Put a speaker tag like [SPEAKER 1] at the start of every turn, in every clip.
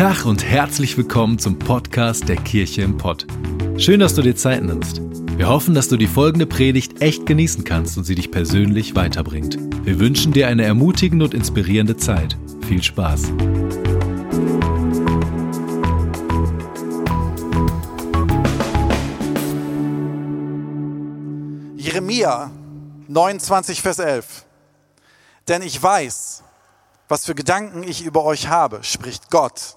[SPEAKER 1] Tag und herzlich willkommen zum Podcast der Kirche im Pott. Schön, dass du dir Zeit nimmst. Wir hoffen, dass du die folgende Predigt echt genießen kannst und sie dich persönlich weiterbringt. Wir wünschen dir eine ermutigende und inspirierende Zeit. Viel Spaß.
[SPEAKER 2] Jeremia 29, Vers 11. Denn ich weiß, was für Gedanken ich über euch habe, spricht Gott.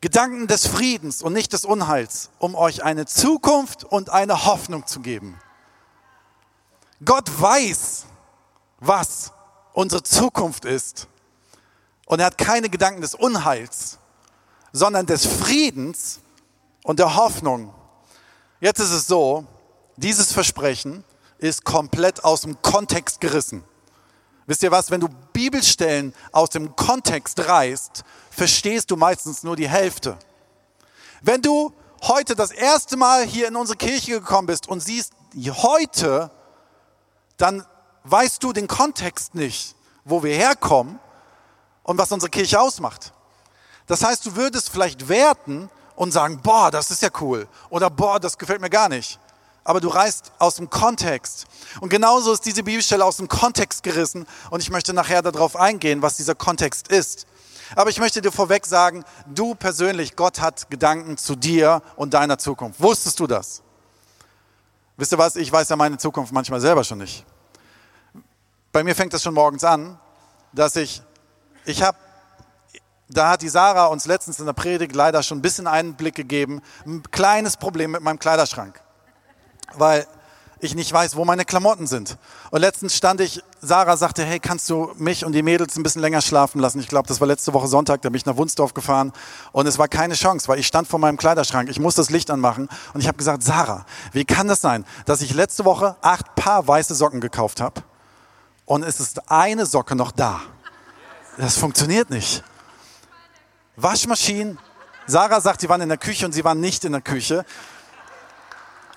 [SPEAKER 2] Gedanken des Friedens und nicht des Unheils, um euch eine Zukunft und eine Hoffnung zu geben. Gott weiß, was unsere Zukunft ist. Und er hat keine Gedanken des Unheils, sondern des Friedens und der Hoffnung. Jetzt ist es so, dieses Versprechen ist komplett aus dem Kontext gerissen. Wisst ihr was, wenn du Bibelstellen aus dem Kontext reißt, verstehst du meistens nur die Hälfte. Wenn du heute das erste Mal hier in unsere Kirche gekommen bist und siehst heute, dann weißt du den Kontext nicht, wo wir herkommen und was unsere Kirche ausmacht. Das heißt, du würdest vielleicht werten und sagen, boah, das ist ja cool oder boah, das gefällt mir gar nicht aber du reißt aus dem Kontext. Und genauso ist diese Bibelstelle aus dem Kontext gerissen und ich möchte nachher darauf eingehen, was dieser Kontext ist. Aber ich möchte dir vorweg sagen, du persönlich, Gott hat Gedanken zu dir und deiner Zukunft. Wusstest du das? Wisst ihr was, ich weiß ja meine Zukunft manchmal selber schon nicht. Bei mir fängt es schon morgens an, dass ich, ich habe da hat die Sarah uns letztens in der Predigt leider schon ein bisschen Einblick gegeben. Ein kleines Problem mit meinem Kleiderschrank weil ich nicht weiß, wo meine Klamotten sind. Und letztens stand ich, Sarah sagte, hey, kannst du mich und die Mädels ein bisschen länger schlafen lassen? Ich glaube, das war letzte Woche Sonntag, da bin ich nach Wunsdorf gefahren und es war keine Chance, weil ich stand vor meinem Kleiderschrank, ich muss das Licht anmachen und ich habe gesagt, Sarah, wie kann das sein, dass ich letzte Woche acht Paar weiße Socken gekauft habe und es ist eine Socke noch da? Das funktioniert nicht. Waschmaschinen, Sarah sagt, sie waren in der Küche und sie waren nicht in der Küche.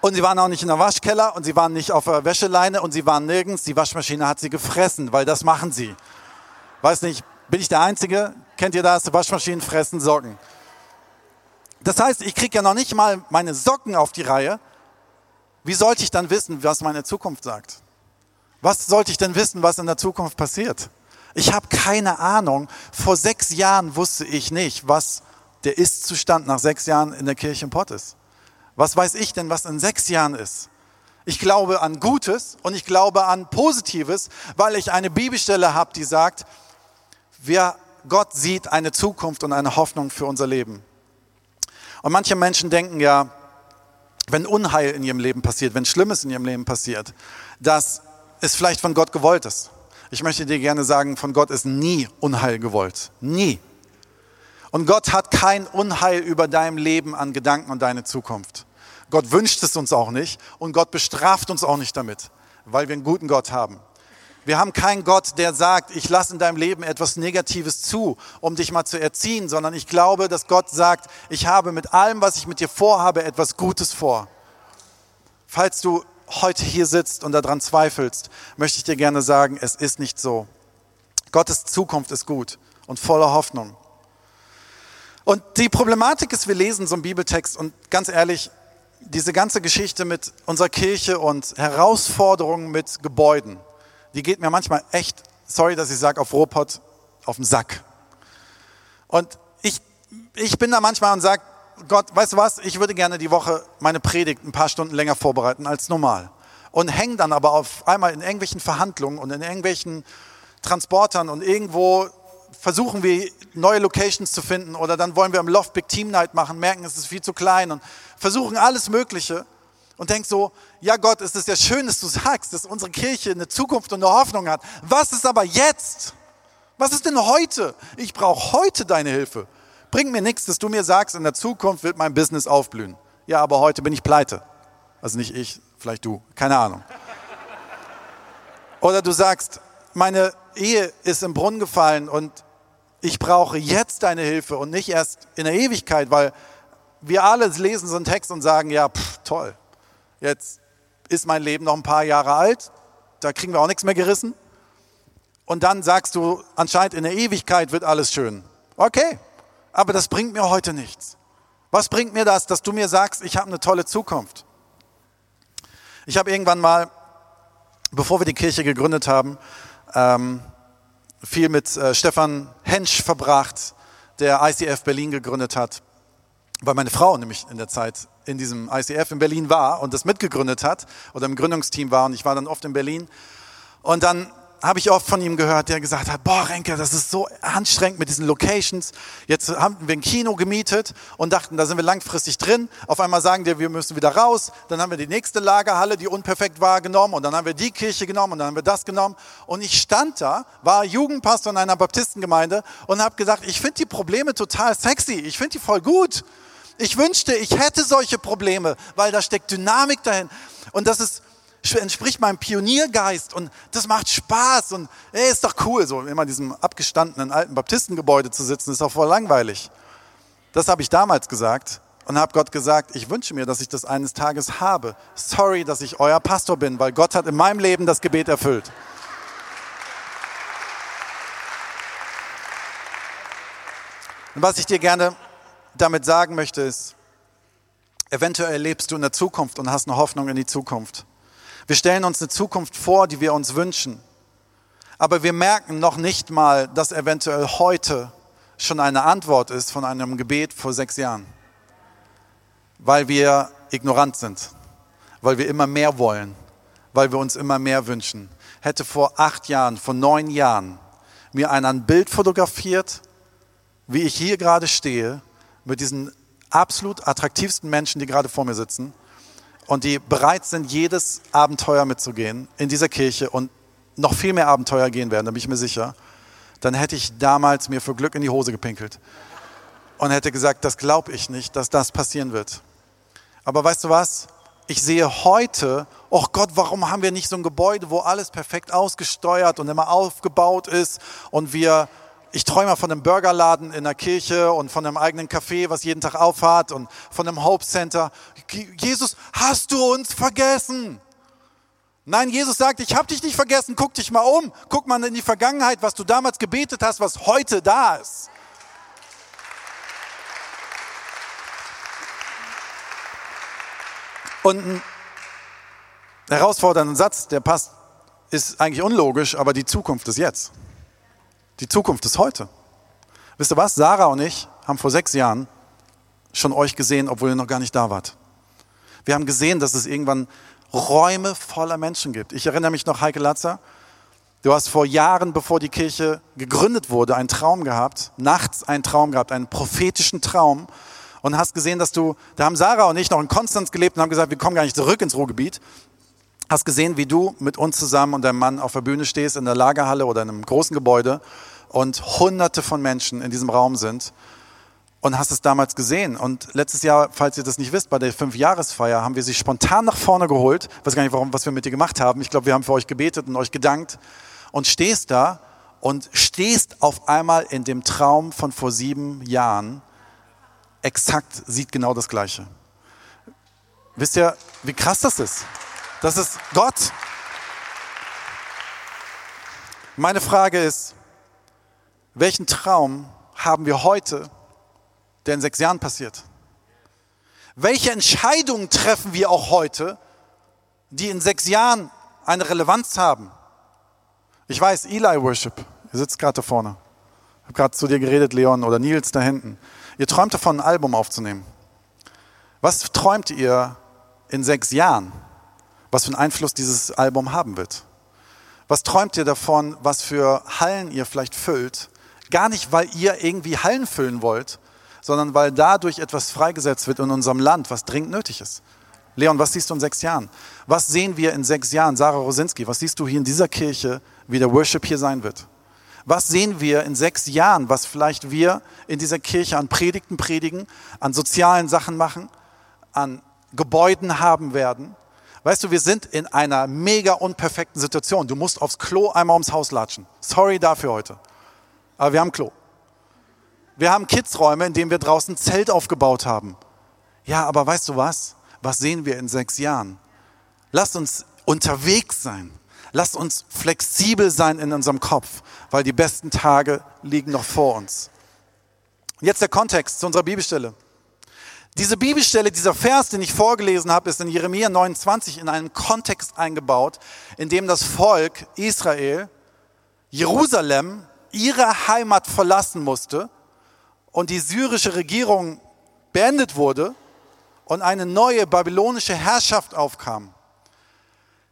[SPEAKER 2] Und sie waren auch nicht in der Waschkeller und sie waren nicht auf der Wäscheleine und sie waren nirgends. Die Waschmaschine hat sie gefressen, weil das machen sie. Weiß nicht, bin ich der Einzige? Kennt ihr das? Waschmaschinen fressen Socken. Das heißt, ich kriege ja noch nicht mal meine Socken auf die Reihe. Wie sollte ich dann wissen, was meine Zukunft sagt? Was sollte ich denn wissen, was in der Zukunft passiert? Ich habe keine Ahnung. Vor sechs Jahren wusste ich nicht, was der Ist-Zustand nach sechs Jahren in der Kirche im Pott ist. Was weiß ich denn, was in sechs Jahren ist? Ich glaube an Gutes und ich glaube an Positives, weil ich eine Bibelstelle habe, die sagt, wer Gott sieht eine Zukunft und eine Hoffnung für unser Leben. Und manche Menschen denken ja, wenn Unheil in ihrem Leben passiert, wenn Schlimmes in ihrem Leben passiert, dass es vielleicht von Gott gewollt ist. Ich möchte dir gerne sagen, von Gott ist nie Unheil gewollt. Nie. Und Gott hat kein Unheil über deinem Leben an Gedanken und deine Zukunft. Gott wünscht es uns auch nicht und Gott bestraft uns auch nicht damit, weil wir einen guten Gott haben. Wir haben keinen Gott, der sagt, ich lasse in deinem Leben etwas Negatives zu, um dich mal zu erziehen, sondern ich glaube, dass Gott sagt, ich habe mit allem, was ich mit dir vorhabe, etwas Gutes vor. Falls du heute hier sitzt und daran zweifelst, möchte ich dir gerne sagen, es ist nicht so. Gottes Zukunft ist gut und voller Hoffnung. Und die Problematik ist, wir lesen so einen Bibeltext und ganz ehrlich, diese ganze Geschichte mit unserer Kirche und Herausforderungen mit Gebäuden, die geht mir manchmal echt, sorry, dass ich sage, auf Robot auf den Sack. Und ich, ich bin da manchmal und sage, Gott, weißt du was, ich würde gerne die Woche meine Predigt ein paar Stunden länger vorbereiten als normal. Und hänge dann aber auf einmal in irgendwelchen Verhandlungen und in irgendwelchen Transportern und irgendwo versuchen wir neue Locations zu finden oder dann wollen wir im Loft Big Team Night machen, merken, es ist viel zu klein und versuchen alles Mögliche und denken so, ja Gott, es ist ja schön, dass du sagst, dass unsere Kirche eine Zukunft und eine Hoffnung hat. Was ist aber jetzt? Was ist denn heute? Ich brauche heute deine Hilfe. Bringt mir nichts, dass du mir sagst, in der Zukunft wird mein Business aufblühen. Ja, aber heute bin ich pleite. Also nicht ich, vielleicht du, keine Ahnung. Oder du sagst, meine Ehe ist im Brunnen gefallen und ich brauche jetzt deine Hilfe und nicht erst in der Ewigkeit, weil wir alle lesen so einen Text und sagen, ja, pff, toll, jetzt ist mein Leben noch ein paar Jahre alt, da kriegen wir auch nichts mehr gerissen. Und dann sagst du, anscheinend in der Ewigkeit wird alles schön. Okay, aber das bringt mir heute nichts. Was bringt mir das, dass du mir sagst, ich habe eine tolle Zukunft? Ich habe irgendwann mal, bevor wir die Kirche gegründet haben, ähm, viel mit äh, Stefan Hensch verbracht, der ICF Berlin gegründet hat, weil meine Frau nämlich in der Zeit in diesem ICF in Berlin war und das mitgegründet hat oder im Gründungsteam war und ich war dann oft in Berlin. Und dann habe ich oft von ihm gehört, der gesagt hat, boah Renke, das ist so anstrengend mit diesen Locations. Jetzt haben wir ein Kino gemietet und dachten, da sind wir langfristig drin. Auf einmal sagen die, wir müssen wieder raus. Dann haben wir die nächste Lagerhalle, die unperfekt war, genommen und dann haben wir die Kirche genommen und dann haben wir das genommen. Und ich stand da, war Jugendpastor in einer Baptistengemeinde und habe gesagt, ich finde die Probleme total sexy. Ich finde die voll gut. Ich wünschte, ich hätte solche Probleme, weil da steckt Dynamik dahin. Und das ist entspricht meinem Pioniergeist und das macht Spaß und ey, ist doch cool, so immer in diesem abgestandenen alten Baptistengebäude zu sitzen, ist doch voll langweilig. Das habe ich damals gesagt und habe Gott gesagt, ich wünsche mir, dass ich das eines Tages habe. Sorry, dass ich euer Pastor bin, weil Gott hat in meinem Leben das Gebet erfüllt. Und was ich dir gerne damit sagen möchte, ist, eventuell lebst du in der Zukunft und hast eine Hoffnung in die Zukunft. Wir stellen uns eine Zukunft vor, die wir uns wünschen. Aber wir merken noch nicht mal, dass eventuell heute schon eine Antwort ist von einem Gebet vor sechs Jahren. Weil wir ignorant sind, weil wir immer mehr wollen, weil wir uns immer mehr wünschen. Hätte vor acht Jahren, vor neun Jahren mir einer ein Bild fotografiert, wie ich hier gerade stehe, mit diesen absolut attraktivsten Menschen, die gerade vor mir sitzen, und die bereit sind, jedes Abenteuer mitzugehen in dieser Kirche und noch viel mehr Abenteuer gehen werden, da bin ich mir sicher, dann hätte ich damals mir für Glück in die Hose gepinkelt und hätte gesagt, das glaube ich nicht, dass das passieren wird. Aber weißt du was? Ich sehe heute, oh Gott, warum haben wir nicht so ein Gebäude, wo alles perfekt ausgesteuert und immer aufgebaut ist und wir ich träume von einem Burgerladen in der Kirche und von einem eigenen Café, was jeden Tag aufhat und von einem Hope Center. Jesus, hast du uns vergessen? Nein, Jesus sagt, ich habe dich nicht vergessen, guck dich mal um, guck mal in die Vergangenheit, was du damals gebetet hast, was heute da ist. Und ein herausfordernder Satz, der passt, ist eigentlich unlogisch, aber die Zukunft ist jetzt. Die Zukunft ist heute. Wisst ihr was? Sarah und ich haben vor sechs Jahren schon euch gesehen, obwohl ihr noch gar nicht da wart. Wir haben gesehen, dass es irgendwann Räume voller Menschen gibt. Ich erinnere mich noch, Heike Latzer, du hast vor Jahren, bevor die Kirche gegründet wurde, einen Traum gehabt, nachts einen Traum gehabt, einen prophetischen Traum und hast gesehen, dass du, da haben Sarah und ich noch in Konstanz gelebt und haben gesagt, wir kommen gar nicht zurück ins Ruhrgebiet hast gesehen, wie du mit uns zusammen und deinem Mann auf der Bühne stehst, in der Lagerhalle oder in einem großen Gebäude und hunderte von Menschen in diesem Raum sind und hast es damals gesehen. Und letztes Jahr, falls ihr das nicht wisst, bei der Fünfjahresfeier haben wir sie spontan nach vorne geholt. Ich weiß gar nicht, warum, was wir mit dir gemacht haben. Ich glaube, wir haben für euch gebetet und euch gedankt und stehst da und stehst auf einmal in dem Traum von vor sieben Jahren. Exakt sieht genau das Gleiche. Wisst ihr, wie krass das ist? Das ist Gott. Meine Frage ist, welchen Traum haben wir heute, der in sechs Jahren passiert? Welche Entscheidungen treffen wir auch heute, die in sechs Jahren eine Relevanz haben? Ich weiß, Eli Worship, ihr sitzt gerade da vorne. Ich habe gerade zu dir geredet, Leon oder Nils da hinten. Ihr träumt davon, ein Album aufzunehmen. Was träumt ihr in sechs Jahren? was für einen Einfluss dieses Album haben wird. Was träumt ihr davon, was für Hallen ihr vielleicht füllt? Gar nicht, weil ihr irgendwie Hallen füllen wollt, sondern weil dadurch etwas freigesetzt wird in unserem Land, was dringend nötig ist. Leon, was siehst du in sechs Jahren? Was sehen wir in sechs Jahren? Sarah Rosinski, was siehst du hier in dieser Kirche, wie der Worship hier sein wird? Was sehen wir in sechs Jahren, was vielleicht wir in dieser Kirche an Predigten predigen, an sozialen Sachen machen, an Gebäuden haben werden? Weißt du, wir sind in einer mega unperfekten Situation. Du musst aufs Klo einmal ums Haus latschen. Sorry dafür heute. Aber wir haben Klo. Wir haben Kidsräume, in denen wir draußen Zelt aufgebaut haben. Ja, aber weißt du was? Was sehen wir in sechs Jahren? Lasst uns unterwegs sein. Lasst uns flexibel sein in unserem Kopf, weil die besten Tage liegen noch vor uns. Jetzt der Kontext zu unserer Bibelstelle. Diese Bibelstelle, dieser Vers, den ich vorgelesen habe, ist in Jeremia 29 in einen Kontext eingebaut, in dem das Volk Israel Jerusalem, ihre Heimat verlassen musste und die syrische Regierung beendet wurde und eine neue babylonische Herrschaft aufkam.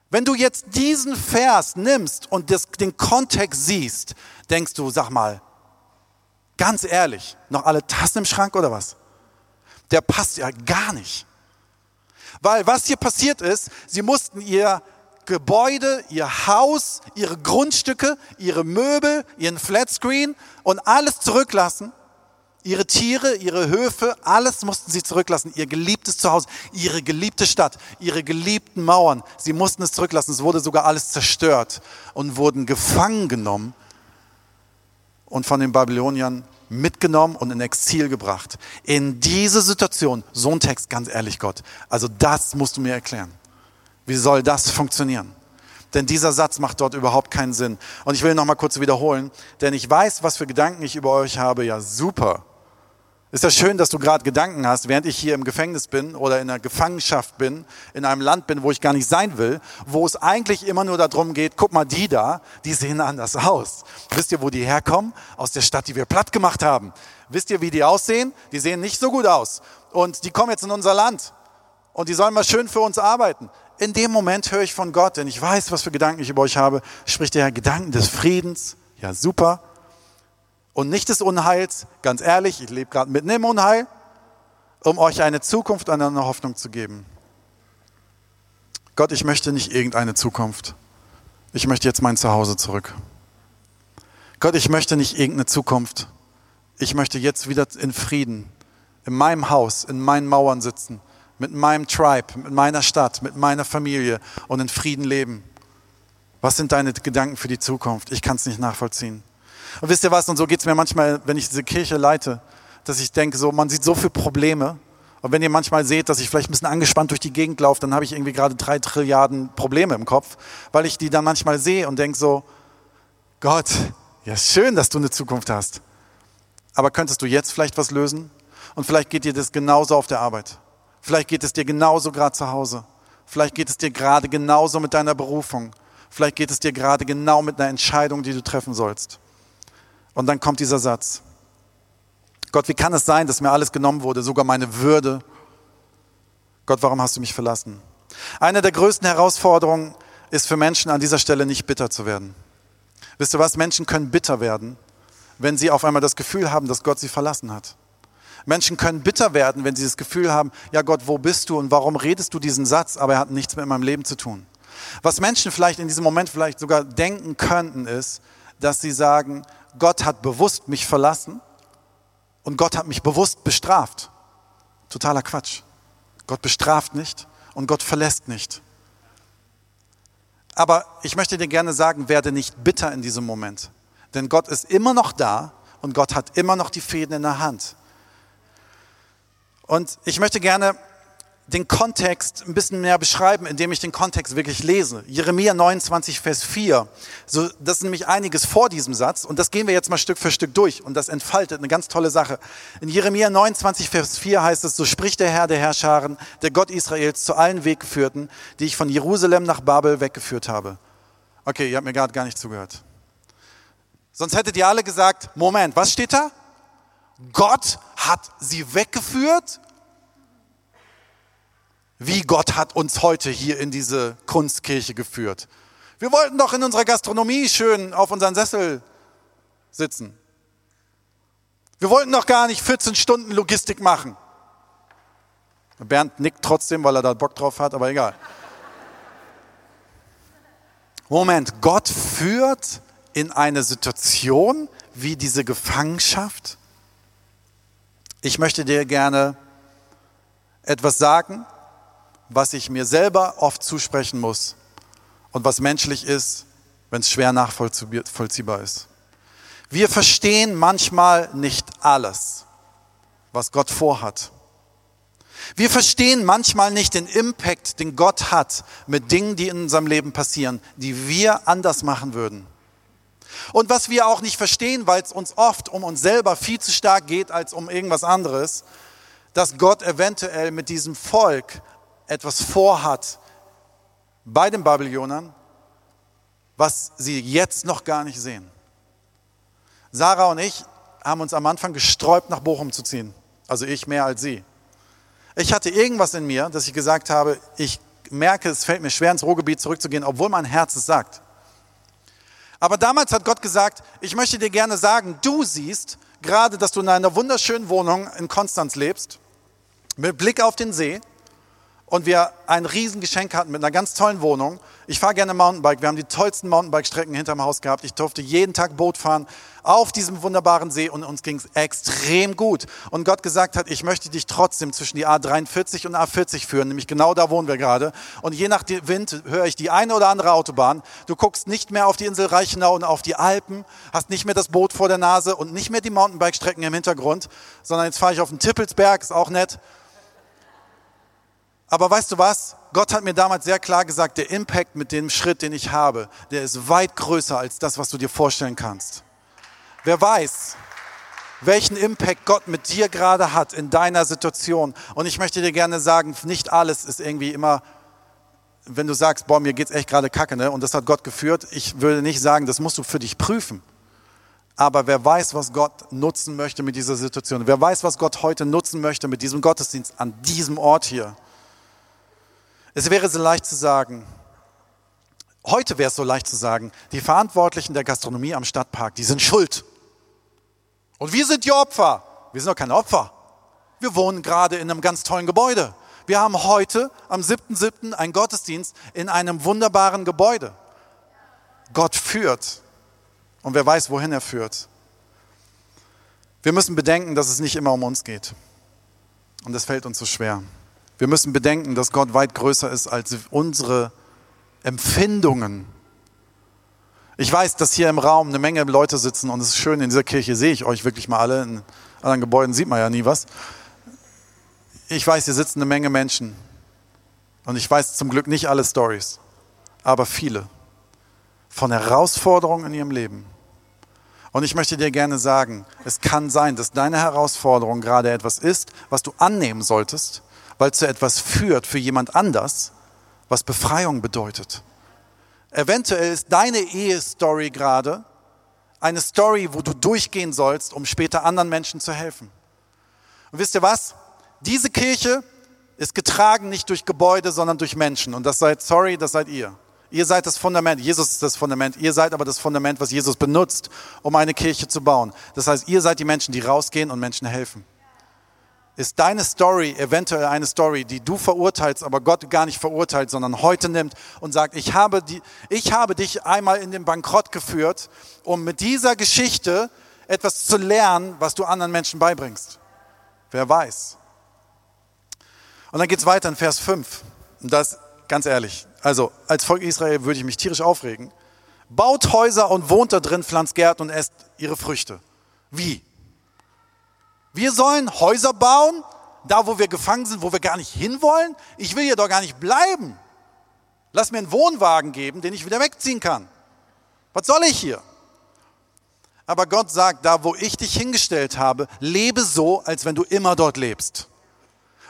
[SPEAKER 2] Wenn du jetzt diesen Vers nimmst und das, den Kontext siehst, denkst du, sag mal, ganz ehrlich, noch alle Tassen im Schrank oder was? Der passt ja gar nicht. Weil was hier passiert ist, sie mussten ihr Gebäude, ihr Haus, ihre Grundstücke, ihre Möbel, ihren Flatscreen und alles zurücklassen. Ihre Tiere, ihre Höfe, alles mussten sie zurücklassen. Ihr geliebtes Zuhause, ihre geliebte Stadt, ihre geliebten Mauern. Sie mussten es zurücklassen. Es wurde sogar alles zerstört und wurden gefangen genommen und von den Babyloniern mitgenommen und in Exil gebracht. In diese Situation, so ein Text, ganz ehrlich Gott, also das musst du mir erklären. Wie soll das funktionieren? Denn dieser Satz macht dort überhaupt keinen Sinn. Und ich will noch mal kurz wiederholen, denn ich weiß, was für Gedanken ich über euch habe. Ja, super. Ist ja schön, dass du gerade Gedanken hast, während ich hier im Gefängnis bin oder in einer Gefangenschaft bin, in einem Land bin, wo ich gar nicht sein will, wo es eigentlich immer nur darum geht, guck mal, die da, die sehen anders aus. Wisst ihr, wo die herkommen? Aus der Stadt, die wir platt gemacht haben. Wisst ihr, wie die aussehen? Die sehen nicht so gut aus. Und die kommen jetzt in unser Land. Und die sollen mal schön für uns arbeiten in dem Moment höre ich von Gott, denn ich weiß, was für Gedanken ich über euch habe, spricht der Herr Gedanken des Friedens. Ja, super. Und nicht des Unheils. Ganz ehrlich, ich lebe gerade mitten im Unheil, um euch eine Zukunft und eine Hoffnung zu geben. Gott, ich möchte nicht irgendeine Zukunft. Ich möchte jetzt mein Zuhause zurück. Gott, ich möchte nicht irgendeine Zukunft. Ich möchte jetzt wieder in Frieden, in meinem Haus, in meinen Mauern sitzen mit meinem Tribe, mit meiner Stadt, mit meiner Familie und in Frieden leben. Was sind deine Gedanken für die Zukunft? Ich kann es nicht nachvollziehen. Und wisst ihr was? Und so geht es mir manchmal, wenn ich diese Kirche leite, dass ich denke, so, man sieht so viele Probleme. Und wenn ihr manchmal seht, dass ich vielleicht ein bisschen angespannt durch die Gegend laufe, dann habe ich irgendwie gerade drei Trilliarden Probleme im Kopf, weil ich die dann manchmal sehe und denke so, Gott, ja schön, dass du eine Zukunft hast. Aber könntest du jetzt vielleicht was lösen? Und vielleicht geht dir das genauso auf der Arbeit. Vielleicht geht es dir genauso gerade zu Hause. Vielleicht geht es dir gerade genauso mit deiner Berufung. Vielleicht geht es dir gerade genau mit einer Entscheidung, die du treffen sollst. Und dann kommt dieser Satz. Gott, wie kann es sein, dass mir alles genommen wurde, sogar meine Würde? Gott, warum hast du mich verlassen? Eine der größten Herausforderungen ist für Menschen an dieser Stelle nicht bitter zu werden. Wisst ihr was? Menschen können bitter werden, wenn sie auf einmal das Gefühl haben, dass Gott sie verlassen hat. Menschen können bitter werden, wenn sie das Gefühl haben, ja Gott, wo bist du und warum redest du diesen Satz, aber er hat nichts mit meinem Leben zu tun. Was Menschen vielleicht in diesem Moment vielleicht sogar denken könnten, ist, dass sie sagen, Gott hat bewusst mich verlassen und Gott hat mich bewusst bestraft. Totaler Quatsch. Gott bestraft nicht und Gott verlässt nicht. Aber ich möchte dir gerne sagen, werde nicht bitter in diesem Moment. Denn Gott ist immer noch da und Gott hat immer noch die Fäden in der Hand. Und ich möchte gerne den Kontext ein bisschen mehr beschreiben, indem ich den Kontext wirklich lese. Jeremia 29, Vers 4. So, das ist nämlich einiges vor diesem Satz und das gehen wir jetzt mal Stück für Stück durch und das entfaltet eine ganz tolle Sache. In Jeremia 29, Vers 4 heißt es, so spricht der Herr der Herrscharen, der Gott Israels, zu allen Weggeführten, die ich von Jerusalem nach Babel weggeführt habe. Okay, ihr habt mir gerade gar nicht zugehört. Sonst hättet ihr alle gesagt, Moment, was steht da? Gott hat sie weggeführt? Wie Gott hat uns heute hier in diese Kunstkirche geführt. Wir wollten doch in unserer Gastronomie schön auf unseren Sessel sitzen. Wir wollten doch gar nicht 14 Stunden Logistik machen. Bernd nickt trotzdem, weil er da Bock drauf hat, aber egal. Moment, Gott führt in eine Situation wie diese Gefangenschaft ich möchte dir gerne etwas sagen, was ich mir selber oft zusprechen muss und was menschlich ist, wenn es schwer nachvollziehbar ist. Wir verstehen manchmal nicht alles, was Gott vorhat. Wir verstehen manchmal nicht den Impact, den Gott hat mit Dingen, die in unserem Leben passieren, die wir anders machen würden. Und was wir auch nicht verstehen, weil es uns oft um uns selber viel zu stark geht als um irgendwas anderes, dass Gott eventuell mit diesem Volk etwas vorhat bei den Babylonern, was sie jetzt noch gar nicht sehen. Sarah und ich haben uns am Anfang gesträubt, nach Bochum zu ziehen. Also ich mehr als sie. Ich hatte irgendwas in mir, dass ich gesagt habe, ich merke, es fällt mir schwer, ins Ruhrgebiet zurückzugehen, obwohl mein Herz es sagt. Aber damals hat Gott gesagt, ich möchte dir gerne sagen, du siehst gerade, dass du in einer wunderschönen Wohnung in Konstanz lebst, mit Blick auf den See und wir ein Riesengeschenk hatten mit einer ganz tollen Wohnung. Ich fahre gerne Mountainbike. Wir haben die tollsten Mountainbike-Strecken hinterm Haus gehabt. Ich durfte jeden Tag Boot fahren auf diesem wunderbaren See und uns ging es extrem gut. Und Gott gesagt hat, ich möchte dich trotzdem zwischen die A43 und A40 führen, nämlich genau da wohnen wir gerade. Und je nach Wind höre ich die eine oder andere Autobahn. Du guckst nicht mehr auf die Insel Reichenau und auf die Alpen, hast nicht mehr das Boot vor der Nase und nicht mehr die Mountainbike-Strecken im Hintergrund, sondern jetzt fahre ich auf den Tippelsberg, ist auch nett aber weißt du was? Gott hat mir damals sehr klar gesagt, der Impact mit dem Schritt, den ich habe, der ist weit größer als das, was du dir vorstellen kannst. Wer weiß, welchen Impact Gott mit dir gerade hat in deiner Situation. Und ich möchte dir gerne sagen, nicht alles ist irgendwie immer, wenn du sagst, boah, mir geht's echt gerade kacke, ne? Und das hat Gott geführt. Ich würde nicht sagen, das musst du für dich prüfen. Aber wer weiß, was Gott nutzen möchte mit dieser Situation. Wer weiß, was Gott heute nutzen möchte mit diesem Gottesdienst an diesem Ort hier. Es wäre so leicht zu sagen, heute wäre es so leicht zu sagen, die Verantwortlichen der Gastronomie am Stadtpark, die sind schuld. Und wir sind die Opfer. Wir sind doch keine Opfer. Wir wohnen gerade in einem ganz tollen Gebäude. Wir haben heute am 7.7. einen Gottesdienst in einem wunderbaren Gebäude. Gott führt. Und wer weiß, wohin er führt. Wir müssen bedenken, dass es nicht immer um uns geht. Und das fällt uns so schwer. Wir müssen bedenken, dass Gott weit größer ist als unsere Empfindungen. Ich weiß, dass hier im Raum eine Menge Leute sitzen und es ist schön, in dieser Kirche sehe ich euch wirklich mal alle. In anderen Gebäuden sieht man ja nie was. Ich weiß, hier sitzen eine Menge Menschen und ich weiß zum Glück nicht alle Stories, aber viele von Herausforderungen in ihrem Leben. Und ich möchte dir gerne sagen, es kann sein, dass deine Herausforderung gerade etwas ist, was du annehmen solltest weil es zu etwas führt für jemand anders, was Befreiung bedeutet. Eventuell ist deine Ehestory gerade eine Story, wo du durchgehen sollst, um später anderen Menschen zu helfen. Und wisst ihr was? Diese Kirche ist getragen nicht durch Gebäude, sondern durch Menschen. Und das seid, sorry, das seid ihr. Ihr seid das Fundament. Jesus ist das Fundament. Ihr seid aber das Fundament, was Jesus benutzt, um eine Kirche zu bauen. Das heißt, ihr seid die Menschen, die rausgehen und Menschen helfen ist deine Story eventuell eine Story, die du verurteilst, aber Gott gar nicht verurteilt, sondern heute nimmt und sagt, ich habe, die, ich habe dich einmal in den Bankrott geführt, um mit dieser Geschichte etwas zu lernen, was du anderen Menschen beibringst. Wer weiß. Und dann geht es weiter in Vers 5. Und das, ganz ehrlich, also als Volk Israel würde ich mich tierisch aufregen. Baut Häuser und wohnt da drin, pflanzt Gärten und esst ihre Früchte. Wie? Wir sollen Häuser bauen, da wo wir gefangen sind, wo wir gar nicht hinwollen. Ich will hier doch gar nicht bleiben. Lass mir einen Wohnwagen geben, den ich wieder wegziehen kann. Was soll ich hier? Aber Gott sagt, da wo ich dich hingestellt habe, lebe so, als wenn du immer dort lebst.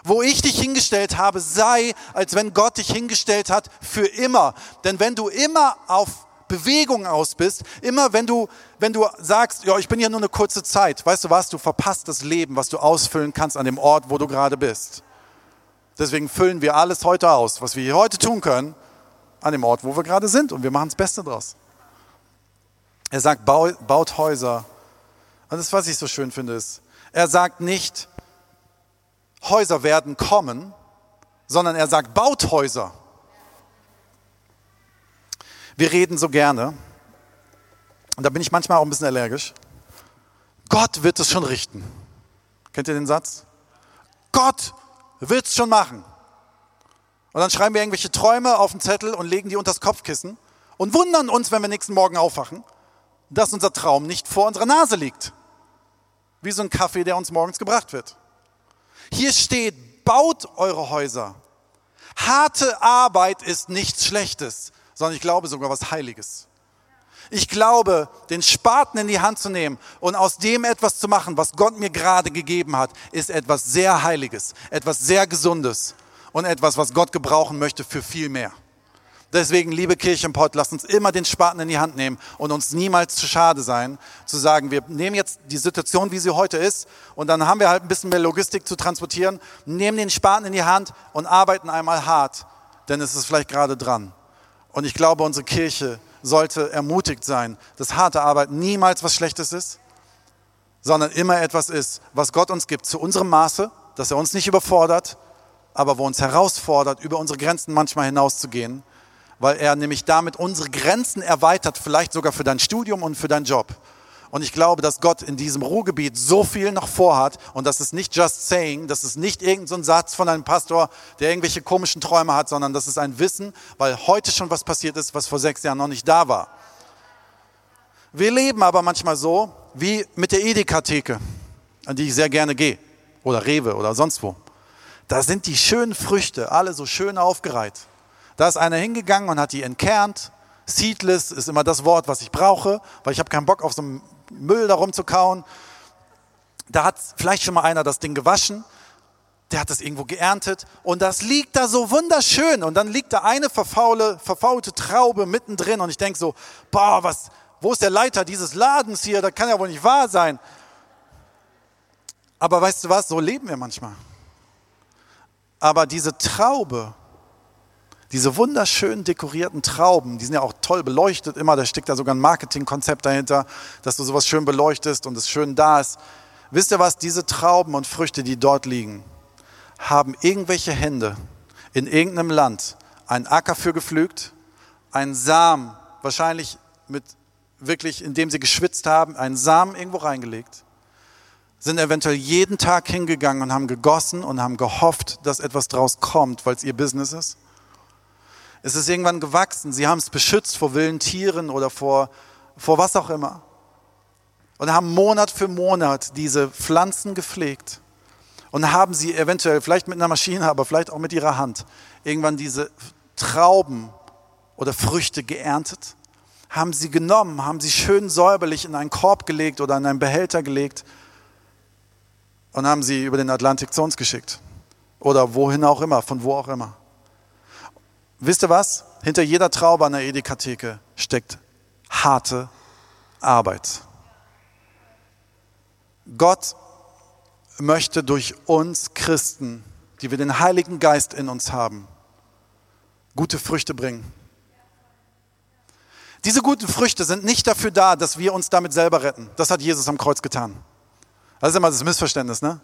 [SPEAKER 2] Wo ich dich hingestellt habe, sei, als wenn Gott dich hingestellt hat für immer. Denn wenn du immer auf Bewegung aus bist, immer wenn du, wenn du sagst, ja, ich bin hier nur eine kurze Zeit, weißt du was, du verpasst das Leben, was du ausfüllen kannst an dem Ort, wo du gerade bist. Deswegen füllen wir alles heute aus, was wir hier heute tun können, an dem Ort, wo wir gerade sind und wir machen das Beste draus. Er sagt, baut Häuser. Und das, was ich so schön finde, ist, er sagt nicht, Häuser werden kommen, sondern er sagt, baut Häuser. Wir reden so gerne, und da bin ich manchmal auch ein bisschen allergisch, Gott wird es schon richten. Kennt ihr den Satz? Gott wird es schon machen. Und dann schreiben wir irgendwelche Träume auf den Zettel und legen die unter das Kopfkissen und wundern uns, wenn wir nächsten Morgen aufwachen, dass unser Traum nicht vor unserer Nase liegt. Wie so ein Kaffee, der uns morgens gebracht wird. Hier steht, baut eure Häuser. Harte Arbeit ist nichts Schlechtes sondern ich glaube sogar was Heiliges. Ich glaube, den Spaten in die Hand zu nehmen und aus dem etwas zu machen, was Gott mir gerade gegeben hat, ist etwas sehr Heiliges, etwas sehr Gesundes und etwas, was Gott gebrauchen möchte für viel mehr. Deswegen, liebe Kirchenpott, lasst uns immer den Spaten in die Hand nehmen und uns niemals zu schade sein, zu sagen, wir nehmen jetzt die Situation, wie sie heute ist, und dann haben wir halt ein bisschen mehr Logistik zu transportieren, nehmen den Spaten in die Hand und arbeiten einmal hart, denn es ist vielleicht gerade dran. Und ich glaube, unsere Kirche sollte ermutigt sein, dass harte Arbeit niemals was Schlechtes ist, sondern immer etwas ist, was Gott uns gibt zu unserem Maße, dass er uns nicht überfordert, aber wo uns herausfordert, über unsere Grenzen manchmal hinauszugehen, weil er nämlich damit unsere Grenzen erweitert, vielleicht sogar für dein Studium und für deinen Job. Und ich glaube, dass Gott in diesem Ruhrgebiet so viel noch vorhat und das ist nicht just saying, das ist nicht irgendein so Satz von einem Pastor, der irgendwelche komischen Träume hat, sondern das ist ein Wissen, weil heute schon was passiert ist, was vor sechs Jahren noch nicht da war. Wir leben aber manchmal so wie mit der Edeka-Theke, an die ich sehr gerne gehe, oder Rewe oder sonst wo. Da sind die schönen Früchte alle so schön aufgereiht. Da ist einer hingegangen und hat die entkernt. Seedless ist immer das Wort, was ich brauche, weil ich habe keinen Bock auf so einen Müll darum zu kauen. Da hat vielleicht schon mal einer das Ding gewaschen, der hat das irgendwo geerntet und das liegt da so wunderschön und dann liegt da eine verfaule, verfaulte Traube mittendrin und ich denke so, boah, was, wo ist der Leiter dieses Ladens hier? Das kann ja wohl nicht wahr sein. Aber weißt du was, so leben wir manchmal. Aber diese Traube, diese wunderschön dekorierten Trauben, die sind ja auch toll beleuchtet immer, da steckt da sogar ein Marketingkonzept dahinter, dass du sowas schön beleuchtest und es schön da ist. Wisst ihr was, diese Trauben und Früchte, die dort liegen, haben irgendwelche Hände in irgendeinem Land einen Acker für gepflügt, einen Samen, wahrscheinlich mit wirklich, indem sie geschwitzt haben, einen Samen irgendwo reingelegt, sind eventuell jeden Tag hingegangen und haben gegossen und haben gehofft, dass etwas draus kommt, weil es ihr Business ist es ist irgendwann gewachsen. Sie haben es beschützt vor wilden Tieren oder vor, vor was auch immer. Und haben Monat für Monat diese Pflanzen gepflegt und haben sie eventuell, vielleicht mit einer Maschine, aber vielleicht auch mit ihrer Hand, irgendwann diese Trauben oder Früchte geerntet, haben sie genommen, haben sie schön säuberlich in einen Korb gelegt oder in einen Behälter gelegt und haben sie über den Atlantik zu uns geschickt. Oder wohin auch immer, von wo auch immer. Wisst ihr was? Hinter jeder Traube an der Edeka-Theke steckt harte Arbeit. Gott möchte durch uns Christen, die wir den Heiligen Geist in uns haben, gute Früchte bringen. Diese guten Früchte sind nicht dafür da, dass wir uns damit selber retten. Das hat Jesus am Kreuz getan. Das ist immer das Missverständnis, ne?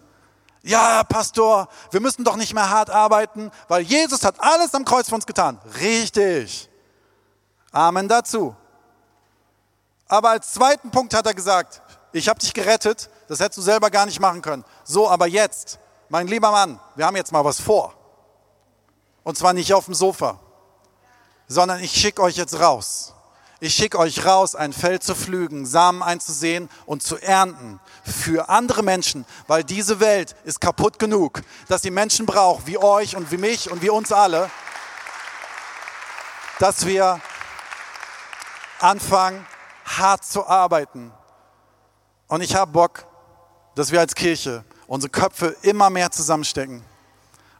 [SPEAKER 2] Ja, Pastor, wir müssen doch nicht mehr hart arbeiten, weil Jesus hat alles am Kreuz für uns getan. Richtig. Amen dazu. Aber als zweiten Punkt hat er gesagt, ich habe dich gerettet, das hättest du selber gar nicht machen können. So, aber jetzt, mein lieber Mann, wir haben jetzt mal was vor. Und zwar nicht auf dem Sofa, sondern ich schicke euch jetzt raus. Ich schicke euch raus, ein Feld zu pflügen, Samen einzusehen und zu ernten für andere Menschen, weil diese Welt ist kaputt genug, dass sie Menschen braucht, wie euch und wie mich und wie uns alle, dass wir anfangen, hart zu arbeiten. Und ich habe Bock, dass wir als Kirche unsere Köpfe immer mehr zusammenstecken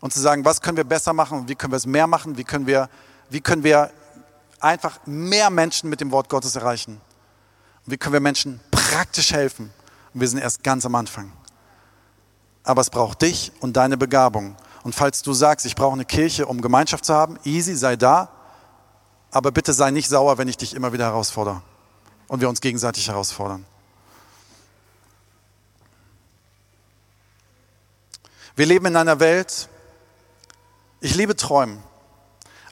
[SPEAKER 2] und zu sagen, was können wir besser machen und wie können wir es mehr machen, wie können wir, wie können wir einfach mehr Menschen mit dem Wort Gottes erreichen? wie können wir Menschen praktisch helfen? Und wir sind erst ganz am Anfang. Aber es braucht dich und deine Begabung. Und falls du sagst, ich brauche eine Kirche, um Gemeinschaft zu haben, easy, sei da. Aber bitte sei nicht sauer, wenn ich dich immer wieder herausfordere. Und wir uns gegenseitig herausfordern. Wir leben in einer Welt, ich liebe Träumen.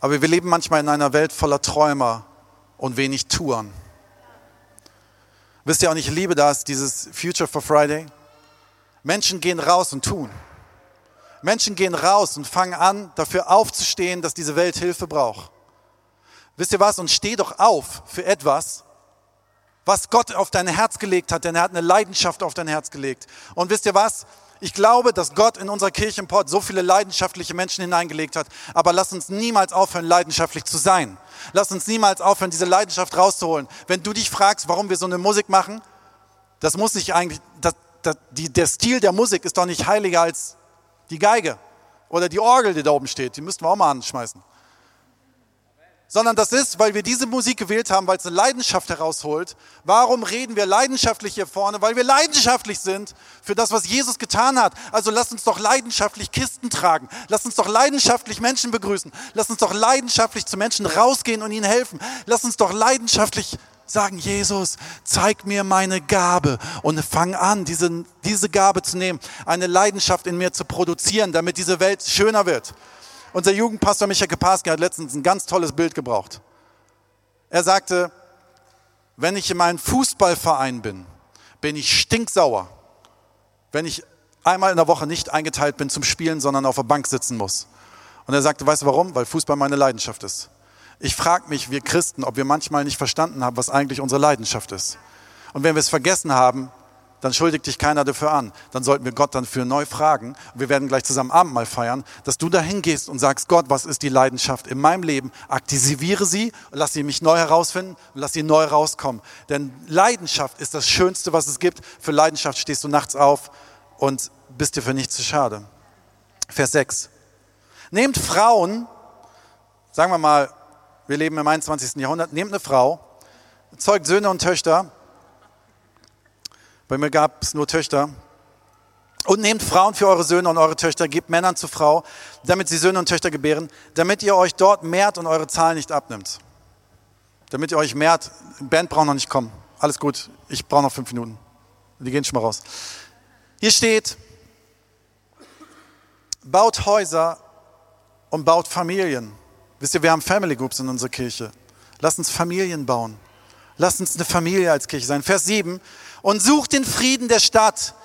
[SPEAKER 2] Aber wir leben manchmal in einer Welt voller Träumer und wenig Touren. Wisst ihr, und ich liebe das, dieses Future for Friday. Menschen gehen raus und tun. Menschen gehen raus und fangen an, dafür aufzustehen, dass diese Welt Hilfe braucht. Wisst ihr was? Und steh doch auf für etwas, was Gott auf dein Herz gelegt hat, denn er hat eine Leidenschaft auf dein Herz gelegt. Und wisst ihr was? Ich glaube, dass Gott in unserer Kirchenport so viele leidenschaftliche Menschen hineingelegt hat. Aber lass uns niemals aufhören, leidenschaftlich zu sein. Lass uns niemals aufhören, diese Leidenschaft rauszuholen. Wenn du dich fragst, warum wir so eine Musik machen, das muss nicht eigentlich, das, das, die, der Stil der Musik ist doch nicht heiliger als die Geige oder die Orgel, die da oben steht. Die müssten wir auch mal anschmeißen sondern das ist, weil wir diese Musik gewählt haben, weil es eine Leidenschaft herausholt. Warum reden wir leidenschaftlich hier vorne? Weil wir leidenschaftlich sind für das, was Jesus getan hat. Also lass uns doch leidenschaftlich Kisten tragen. Lass uns doch leidenschaftlich Menschen begrüßen. Lass uns doch leidenschaftlich zu Menschen rausgehen und ihnen helfen. Lass uns doch leidenschaftlich sagen, Jesus, zeig mir meine Gabe und fang an, diese, diese Gabe zu nehmen, eine Leidenschaft in mir zu produzieren, damit diese Welt schöner wird. Unser Jugendpastor Michael Keparski hat letztens ein ganz tolles Bild gebraucht. Er sagte, wenn ich in meinem Fußballverein bin, bin ich stinksauer, wenn ich einmal in der Woche nicht eingeteilt bin zum Spielen, sondern auf der Bank sitzen muss. Und er sagte, weißt du warum? Weil Fußball meine Leidenschaft ist. Ich frage mich, wir Christen, ob wir manchmal nicht verstanden haben, was eigentlich unsere Leidenschaft ist. Und wenn wir es vergessen haben, dann schuldigt dich keiner dafür an. Dann sollten wir Gott dann für neu fragen. Wir werden gleich zusammen Abendmahl feiern, dass du dahin gehst und sagst, Gott, was ist die Leidenschaft in meinem Leben? Aktiviere sie und lass sie mich neu herausfinden und lass sie neu rauskommen. Denn Leidenschaft ist das Schönste, was es gibt. Für Leidenschaft stehst du nachts auf und bist dir für nichts zu schade. Vers 6. Nehmt Frauen, sagen wir mal, wir leben im 21. Jahrhundert, nehmt eine Frau, zeugt Söhne und Töchter, bei mir gab es nur Töchter. Und nehmt Frauen für eure Söhne und eure Töchter, gebt Männern zur Frau, damit sie Söhne und Töchter gebären, damit ihr euch dort mehrt und eure Zahl nicht abnimmt. Damit ihr euch mehrt. Band braucht noch nicht kommen. Alles gut, ich brauche noch fünf Minuten. Die gehen schon mal raus. Hier steht, baut Häuser und baut Familien. Wisst ihr, wir haben Family Groups in unserer Kirche. Lasst uns Familien bauen. Lasst uns eine Familie als Kirche sein. Vers 7, und sucht den Frieden der Stadt,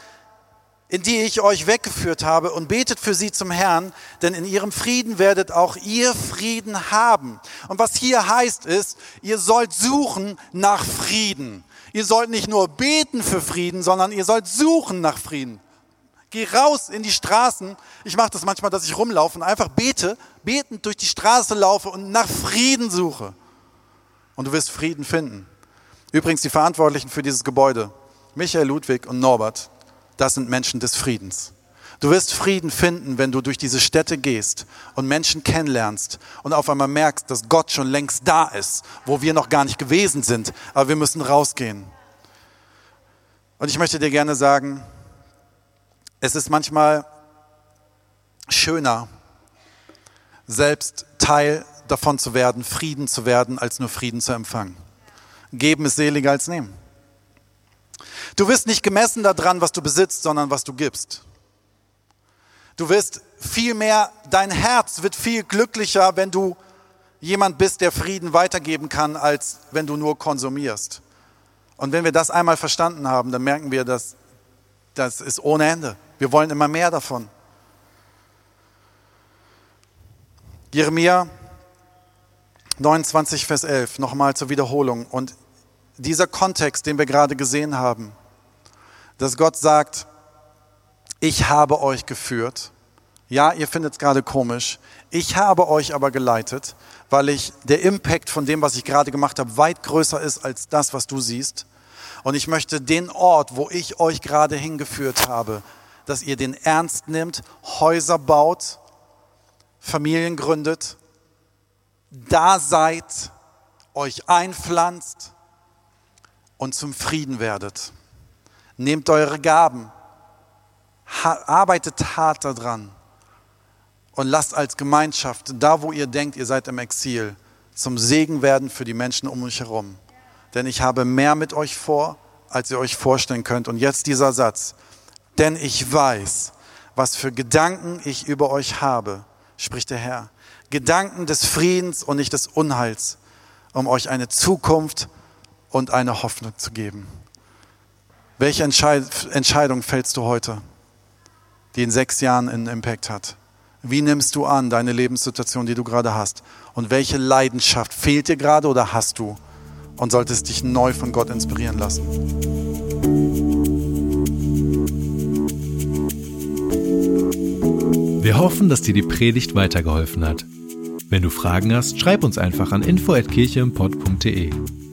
[SPEAKER 2] in die ich euch weggeführt habe, und betet für sie zum Herrn, denn in ihrem Frieden werdet auch ihr Frieden haben. Und was hier heißt ist, ihr sollt suchen nach Frieden. Ihr sollt nicht nur beten für Frieden, sondern ihr sollt suchen nach Frieden. Geh raus in die Straßen. Ich mache das manchmal, dass ich rumlaufe und einfach bete, betend durch die Straße laufe und nach Frieden suche. Und du wirst Frieden finden. Übrigens die Verantwortlichen für dieses Gebäude, Michael Ludwig und Norbert, das sind Menschen des Friedens. Du wirst Frieden finden, wenn du durch diese Städte gehst und Menschen kennenlernst und auf einmal merkst, dass Gott schon längst da ist, wo wir noch gar nicht gewesen sind, aber wir müssen rausgehen. Und ich möchte dir gerne sagen, es ist manchmal schöner, selbst Teil davon zu werden, Frieden zu werden, als nur Frieden zu empfangen. Geben ist seliger als nehmen. Du wirst nicht gemessen daran, was du besitzt, sondern was du gibst. Du wirst viel mehr, dein Herz wird viel glücklicher, wenn du jemand bist, der Frieden weitergeben kann, als wenn du nur konsumierst. Und wenn wir das einmal verstanden haben, dann merken wir, dass das ist ohne Ende. Wir wollen immer mehr davon. Jeremia 29, Vers 11, nochmal zur Wiederholung. Und dieser Kontext, den wir gerade gesehen haben, dass Gott sagt, ich habe euch geführt. Ja, ihr findet es gerade komisch. Ich habe euch aber geleitet, weil ich der Impact von dem, was ich gerade gemacht habe, weit größer ist als das, was du siehst. Und ich möchte den Ort, wo ich euch gerade hingeführt habe, dass ihr den ernst nimmt, Häuser baut, Familien gründet, da seid, euch einpflanzt und zum Frieden werdet. Nehmt eure Gaben, arbeitet hart daran und lasst als Gemeinschaft, da wo ihr denkt, ihr seid im Exil, zum Segen werden für die Menschen um euch herum. Denn ich habe mehr mit euch vor, als ihr euch vorstellen könnt. Und jetzt dieser Satz. Denn ich weiß, was für Gedanken ich über euch habe, spricht der Herr. Gedanken des Friedens und nicht des Unheils, um euch eine Zukunft und eine Hoffnung zu geben. Welche Entscheidung fällst du heute, die in sechs Jahren einen Impact hat? Wie nimmst du an deine Lebenssituation, die du gerade hast? Und welche Leidenschaft fehlt dir gerade oder hast du und solltest dich neu von Gott inspirieren lassen?
[SPEAKER 1] Wir hoffen, dass dir die Predigt weitergeholfen hat. Wenn du Fragen hast, schreib uns einfach an info@kircheimpott.de.